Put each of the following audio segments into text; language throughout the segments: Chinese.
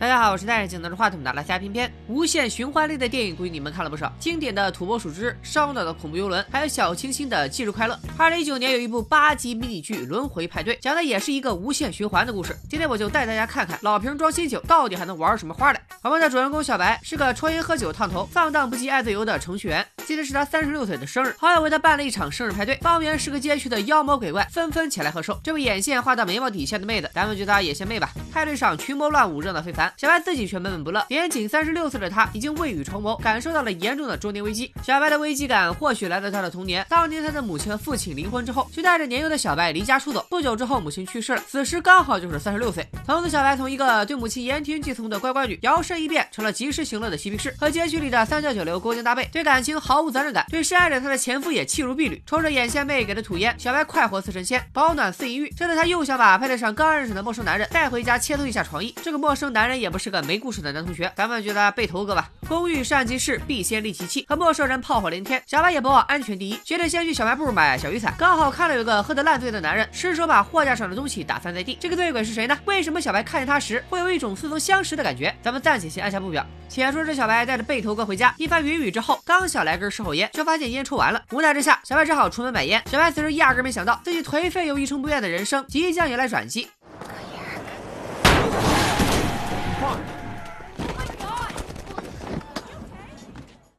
大家好，我是戴着镜拿着话筒的拉瞎偏偏。无限循环类的电影，估计你们看了不少，经典的《土拨鼠之》、烧脑的恐怖游轮，还有小清新的《忌日快乐》。二零一九年有一部八集迷你剧《轮回派对》，讲的也是一个无限循环的故事。今天我就带大家看看老瓶装新酒到底还能玩什么花来。我们的主人公小白是个抽烟喝酒、烫头、放荡不羁、爱自由的程序员。今天是他三十六岁的生日，好友为他办了一场生日派对，方圆十个街区的妖魔鬼怪纷纷前来贺寿。这位眼线画到眉毛底下的妹子，咱们就叫眼线妹吧。派对上群魔乱舞，热闹非凡。小白自己却闷闷不乐。年仅三十六岁的他，已经未雨绸缪，感受到了严重的中年危机。小白的危机感或许来自他的童年。当年他的母亲和父亲离婚之后，就带着年幼的小白离家出走。不久之后，母亲去世了，此时刚好就是三十六岁。从此，小白从一个对母亲言听计从的乖乖女，摇身一变成了及时行乐的嬉皮士，和街区里的三教九流勾肩搭背，对感情毫无责任感，对深爱着他的前夫也弃如敝履。抽着眼线妹给的土烟，小白快活似神仙，保暖似银玉。这次他又想把派对上刚认识的陌生男人带回家切磋一下创意。这个陌生男人也不是个没故事的男同学，咱们觉得背头哥吧。工欲善其事，必先利其器。和陌生人炮火连天，小白也不忘安全第一，决定先去小卖部买小雨伞。刚好看到有个喝得烂醉的男人，失手把货架上的东西打翻在地。这个醉鬼是谁呢？为什么小白看见他时会有一种似曾相识的感觉？咱们暂且先按下不表。且说这小白带着背头哥回家，一番云雨之后，刚想来根事后烟，却发现烟抽完了。无奈之下，小白只好出门买烟。小白此时压根没想到，自己颓废又一成不变的人生即将迎来转机。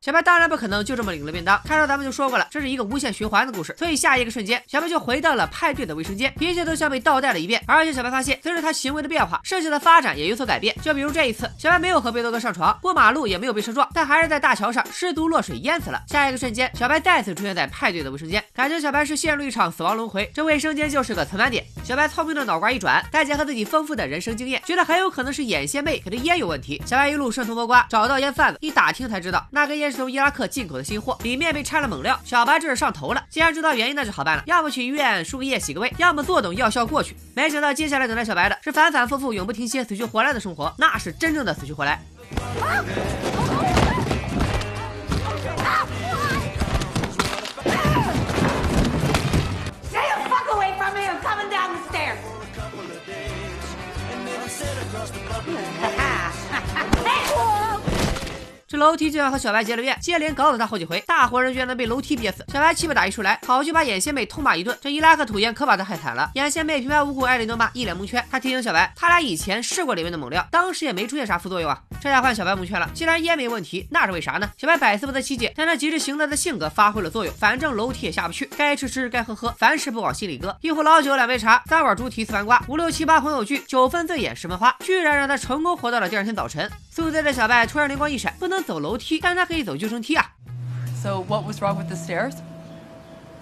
小白当然不可能就这么领了便当。开头咱们就说过了，这是一个无限循环的故事，所以下一个瞬间，小白就回到了派对的卫生间，一切都像被倒带了一遍。而且小白发现，随着他行为的变化，事情的发展也有所改变。就比如这一次，小白没有和贝多哥上床，过马路也没有被车撞，但还是在大桥上失足落水淹死了。下一个瞬间，小白再次出现在派对的卫生间，感觉小白是陷入一场死亡轮回，这卫生间就是个存盘点。小白聪明的脑瓜一转，再结合自己丰富的人生经验，觉得很有可能是眼线妹给的烟有问题。小白一路顺藤摸瓜，找到烟贩子，一打听才知道，那根烟。是从伊拉克进口的新货，里面被掺了猛料。小白这是上头了。既然知道原因，那就好办了。要么去医院输个液洗个胃，要么坐等药效过去。没想到接下来等待小白的是反反复复、永不停歇、死去活来的生活，那是真正的死去活来。这楼梯就像和小白结了怨，接连搞死他好几回，大活人居然能被楼梯憋死。小白气不打一处来，跑去把眼线妹痛骂一顿。这伊拉克土烟可把他害惨了。眼线妹平白无故挨了一顿骂，一脸蒙圈。他提醒小白，他俩以前试过里面的猛料，当时也没出现啥副作用啊。这下换小白蒙圈了。既然烟没问题，那是为啥呢？小白百思不得其解。但他及时行乐的性格发挥了作用，反正楼梯也下不去，该吃吃，该喝喝，凡事不往心里搁。一壶老酒，两杯茶，三碗猪蹄，四盘瓜，五六七八朋友聚，九分醉眼十分花，居然让他成功活到了第二天早晨。宿醉的小白突然灵光一闪，不能。走楼梯，但他可以走救生梯啊。So what was wrong with the stairs?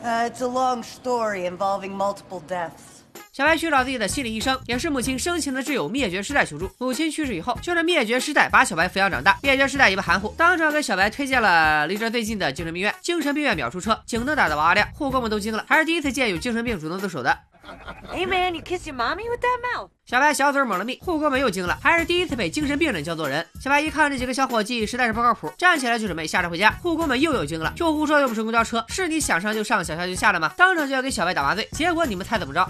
Uh, it's a long story involving multiple deaths. 小白去找自己的心理医生，也是母亲生前的挚友灭绝师太求助。母亲去世以后，就是灭绝师太把小白抚养长大。灭绝师太也不含糊，当场给小白推荐了离这最近的精神病院。精神病院秒出车，警灯打得哇哇亮，护工们都惊了，还是第一次见有精神病主动自首的。Hey man, you kiss your mommy with that mouth? 小白小嘴抹了蜜，护工们又惊了，还是第一次被精神病人教做人。小白一看这几个小伙计实在是不靠谱，站起来就准备下车回家。护工们又有惊了，救护车又不是公交车，是你想上就上，想下就下的吗？当场就要给小白打麻醉，结果你们猜怎么着？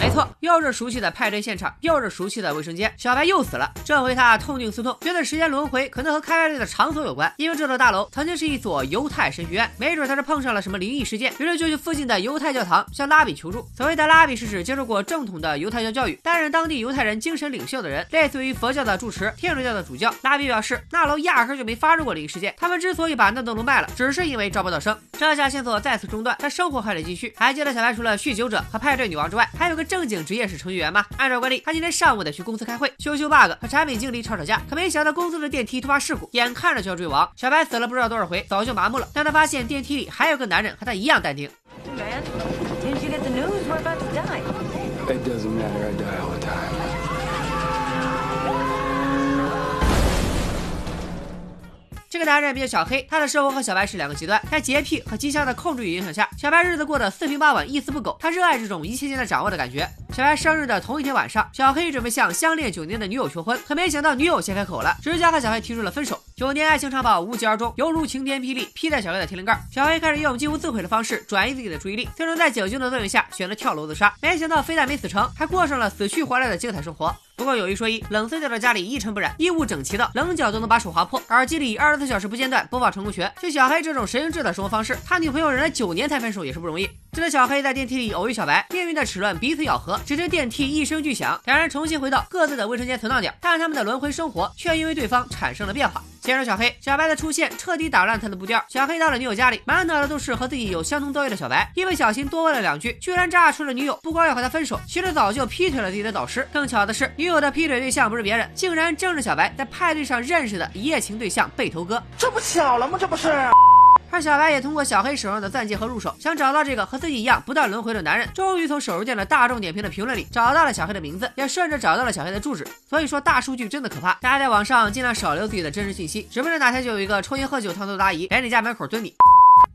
没错，又是熟悉的派对现场，又是熟悉的卫生间，小白又死了。这回他痛定思痛，觉得时间轮回可能和开派对的场所有关，因为这座大楼曾经是一所犹太神学院，没准他是碰上了什么灵异事件，于是就去附近的犹太教堂向拉比求助。所谓的拉比是指接受过正统的犹太教教育，担任当地犹太人精神领袖的人，类似于佛教的住持、天主教的主教。拉比表示，那楼压根就没发生过灵异事件，他们之所以把那栋楼卖了，只是因为招不到生。这下线索再次中断，但生活还得继续。还记得小白除了酗酒者和派对女王之外，还有个正经职业是程序员吗？按照惯例，他今天上午得去公司开会，修修 bug，和产品经理吵吵架。可没想到公司的电梯突发事故，眼看着就要坠亡。小白死了不知道多少回，早就麻木了。但他发现电梯里还有个男人和他一样淡定。这个男人名叫小黑，他的生活和小白是两个极端。在洁癖和金香的控制与影响下，小白日子过得四平八稳，一丝不苟。他热爱这种一切尽在掌握的感觉。小白生日的同一天晚上，小黑准备向相恋九年的女友求婚，可没想到女友先开口了，直接和小黑提出了分手。九年爱情长跑无疾而终，犹如晴天霹雳劈在小黑的天灵盖。小黑开始用近乎自毁的方式转移自己的注意力，最终在酒精的作用下选择跳楼自杀。没想到非但没死成，还过上了死去活来的精彩生活。不过有一说一，冷色调的家里一尘不染，衣物整齐的，棱角都能把手划破，耳机里二十四小时不间断播放成功学。就小黑这种神经质的生活方式，他女朋友忍了九年才分手也是不容易。直到小黑在电梯里偶遇小白，命运的齿轮彼此咬合，只听电梯一声巨响，两人重新回到各自的卫生间存档点，但他们的轮回生活却因为对方产生了变化。先说小黑，小白的出现彻底打乱他的步调。小黑到了女友家里，满脑子都是和自己有相同遭遇的小白，一不小心多问了两句，居然炸出了女友不光要和他分手，其实早就劈腿了自己的导师。更巧的是，女友的劈腿对象不是别人，竟然正是小白在派对上认识的一夜情对象背头哥。这不巧了吗？这不是。而小白也通过小黑手上的钻戒和入手，想找到这个和自己一样不断轮回的男人。终于从手游店的大众点评的评论里找到了小黑的名字，也顺着找到了小黑的住址。所以说大数据真的可怕，大家在网上尽量少留自己的真实信息，指不定哪天就有一个抽烟喝酒烫头的阿姨来你家门口蹲你。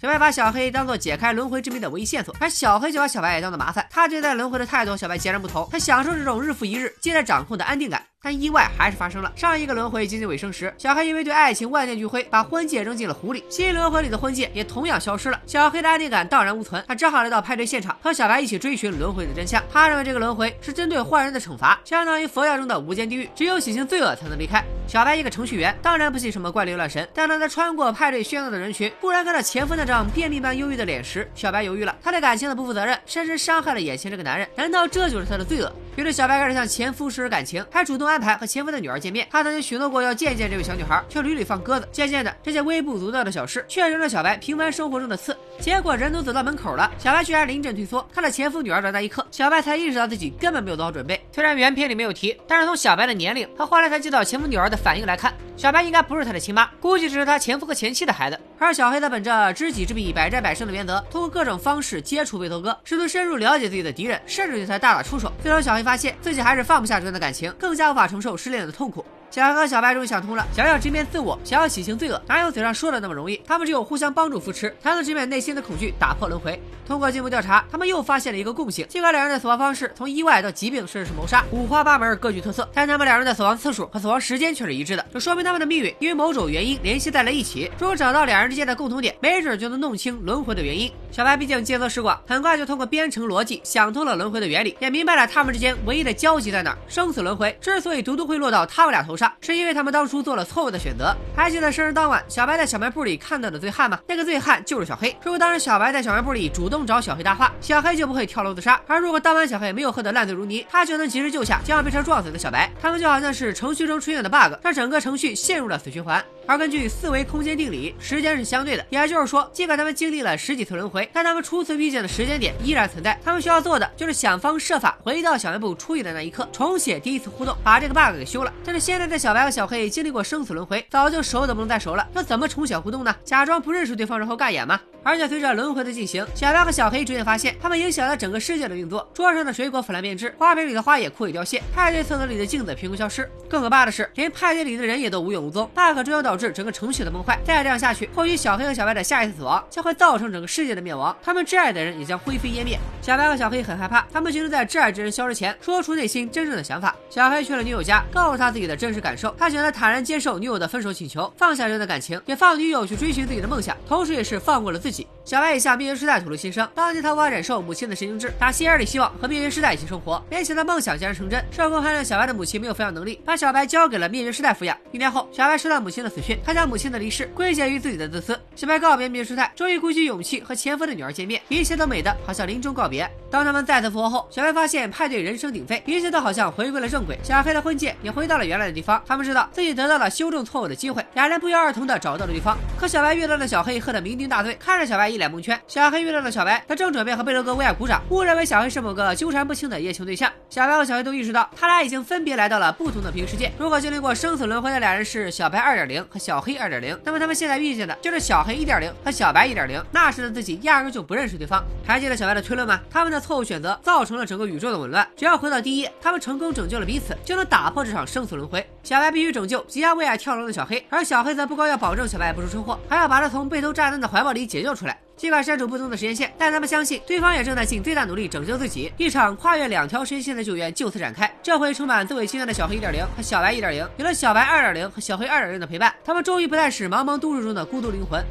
小白把小黑当做解开轮回之谜的唯一线索，而小黑就把小白也当做麻烦。他对待轮回的态度，小白截然不同。他享受这种日复一日皆在掌控的安定感。但意外还是发生了。上一个轮回接近尾声时，小黑因为对爱情万念俱灰，把婚戒扔进了湖里。新轮回里的婚戒也同样消失了。小黑的安定感荡然无存，他只好来到派对现场，和小白一起追寻轮回的真相。他认为这个轮回是针对坏人的惩罚，相当于佛教中的无间地狱，只有洗清罪恶才能离开。小白一个程序员，当然不信什么怪力乱神。但当他穿过派对喧闹的人群，忽然看到前夫那张便秘般忧郁的脸时，小白犹豫了。他对感情的不负责任，深深伤害了眼前这个男人。难道这就是他的罪恶？于是小白开始向前夫施感情，还主动安排和前夫的女儿见面。他曾经许诺过要见见这位小女孩，却屡屡放鸽子。渐渐的，这些微不足道的小事，却成了小白平凡生活中的刺。结果人都走到门口了，小白居然临阵退缩。看了前夫女儿的那一刻，小白才意识到自己根本没有做好准备。虽然原片里没有提，但是从小白的年龄和后来才接到前夫女儿的反应来看，小白应该不是他的亲妈，估计只是他前夫和前妻的孩子。而小黑则本着知己知彼，百战百胜的原则，通过各种方式接触背头哥，试图深入了解自己的敌人，甚至对他大打出手。最终，小黑发现自己还是放不下这段感情，更加无法承受失恋的痛苦。小黑和小白终于想通了，想要直面自我，想要洗清罪恶，哪有嘴上说的那么容易？他们只有互相帮助扶持，才能直面内心的恐惧，打破轮回。通过进一步调查，他们又发现了一个共性：尽管两人的死亡方式从意外到疾病，甚至是谋杀，五花八门，各具特色，但他们两人的死亡次数和死亡时间却是一致的，这说明他们的命运因为某种原因联系在了一起。如果找到两人之间的共同点，没准就能弄清轮回的原因。小白毕竟见多识广，很快就通过编程逻辑想通了轮回的原理，也明白了他们之间唯一的交集在哪儿。生死轮回之所以独独会落到他们俩头上，是因为他们当。初做了错误的选择。还记得生日当晚，小白在小卖部里看到的醉汉吗？那个醉汉就是小黑。如果当时小白在小卖部里主动找小黑搭话，小黑就不会跳楼自杀。而如果当晚小黑没有喝得烂醉如泥，他就能及时救下将要被车撞死的小白。他们就好像是程序中出现的 bug，让整个程序陷入了死循环。而根据四维空间定理，时间是相对的，也就是说，尽管他们经历了十几次轮回，但他们初次遇见的时间点依然存在。他们需要做的就是想方设法回到小卖部出狱的那一刻，重写第一次互动，把这个 bug 给修了。但是现在的小白和小黑经历过生死轮回，早就熟的不能再熟了，那怎么重写互动呢？假装不认识对方，然后尬演吗？而且随着轮回的进行，小白和小黑逐渐发现，他们影响了整个世界的运作。桌上的水果腐烂变质，花瓶里的花也枯萎凋谢，派对厕所里的镜子凭空消失。更可怕的是，连派对里的人也都无影无踪。bug 终将导致整个程序的崩坏。再这样下去，或许小黑和小白的下一次死亡将会造成整个世界的灭亡，他们挚爱的人也将灰飞烟灭。小白和小黑很害怕，他们决定在挚爱之人消失前说出内心真正的想法。小黑去了女友家，告诉他自己的真实感受。他选择坦然接受女友的分手请求，放下这段感情，也放女友去追寻自己的梦想，同时也是放过了自己。ceci. 小白也向灭绝师太吐露心声，当年他无法忍受母亲的神经质，打心眼里希望和灭绝师太一起生活，没想到梦想竟然成真。社工判断小白的母亲没有抚养能力，把小白交给了灭绝师太抚养。一年后，小白收到母亲的死讯，他将母亲的离世归结于自己的自私。小白告别灭绝师太，终于鼓起勇气和前夫的女儿见面，一切都美得好像临终告别。当他们再次复活后，小白发现派对人声鼎沸，一切都好像回归了正轨。小黑的婚戒也回到了原来的地方，他们知道自己得到了修正错误的机会，两人不约而同的找到了对方。可小白遇到了小黑，喝得酩酊大醉，看着小白一脸蒙圈。小黑遇到了小白，他正准备和贝勒哥为爱鼓掌，误认为小黑是某个纠缠不清的夜情对象。小白和小黑都意识到，他俩已经分别来到了不同的平行世界。如果经历过生死轮回的俩人是小白二点零和小黑二点零，那么他们现在遇见的就是小黑一点零和小白一点零。那时的自己压根就不认识对方。还记得小白的推论吗？他们的错误选择造成了整个宇宙的紊乱。只要回到第一，他们成功拯救了彼此，就能打破这场生死轮回。小白必须拯救即将为爱跳楼的小黑，而小黑则不光要保证小白不出车祸，还要把他从被头炸弹的怀抱里解救出来。尽管身处不同的时间线，但他们相信对方也正在尽最大努力拯救自己。一场跨越两条时间线的救援就此展开。这回充满自卫心愿的小黑一点零和小白一点零，有了小白二点零和小黑二点零的陪伴，他们终于不再是茫茫都市中的孤独灵魂。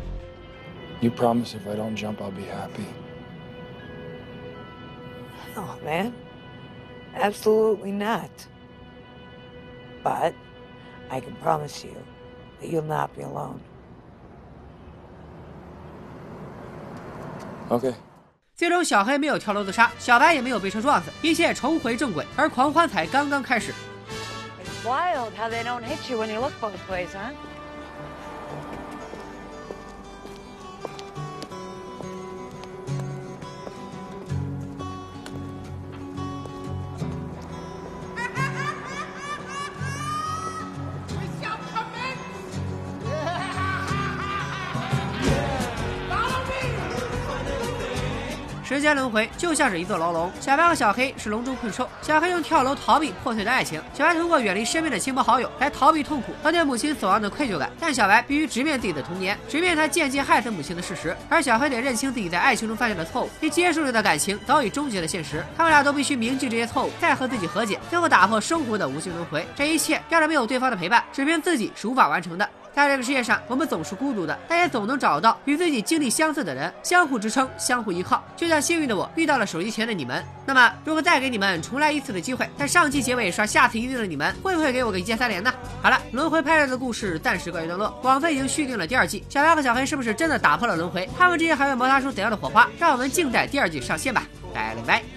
You promise if I don't jump, I'll be happy. Oh, man. Absolutely not. But I can promise you that you'll not be alone. Okay. 最终，小黑没有跳楼自杀，小白也没有被车撞死，一切重回正轨。而狂欢才刚刚开始。It's wild how they don't hit you when you look both ways, huh? 时间轮回就像是一座牢笼，小白和小黑是笼中困兽。小黑用跳楼逃避破碎的爱情，小白通过远离身边的亲朋好友来逃避痛苦和对母亲死亡的愧疚感。但小白必须直面自己的童年，直面他间接害死母亲的事实，而小黑得认清自己在爱情中犯下的错误，并接受这段感情早已终结的现实。他们俩都必须铭记这些错误，再和自己和解，最后打破生活的无尽轮回。这一切要是没有对方的陪伴，只凭自己是无法完成的。在这个世界上，我们总是孤独的，但也总能找到与自己经历相似的人，相互支撑，相互依靠。就像幸运的我遇到了手机前的你们。那么，如果再给你们重来一次的机会，在上期结尾刷下次一定的你们，会不会给我个一键三连呢？好了，轮回派对的故事暂时告一段落，网飞已经续订了第二季。小白和小黑是不是真的打破了轮回？他们之间还会摩擦出怎样的火花？让我们静待第二季上线吧。拜了个拜。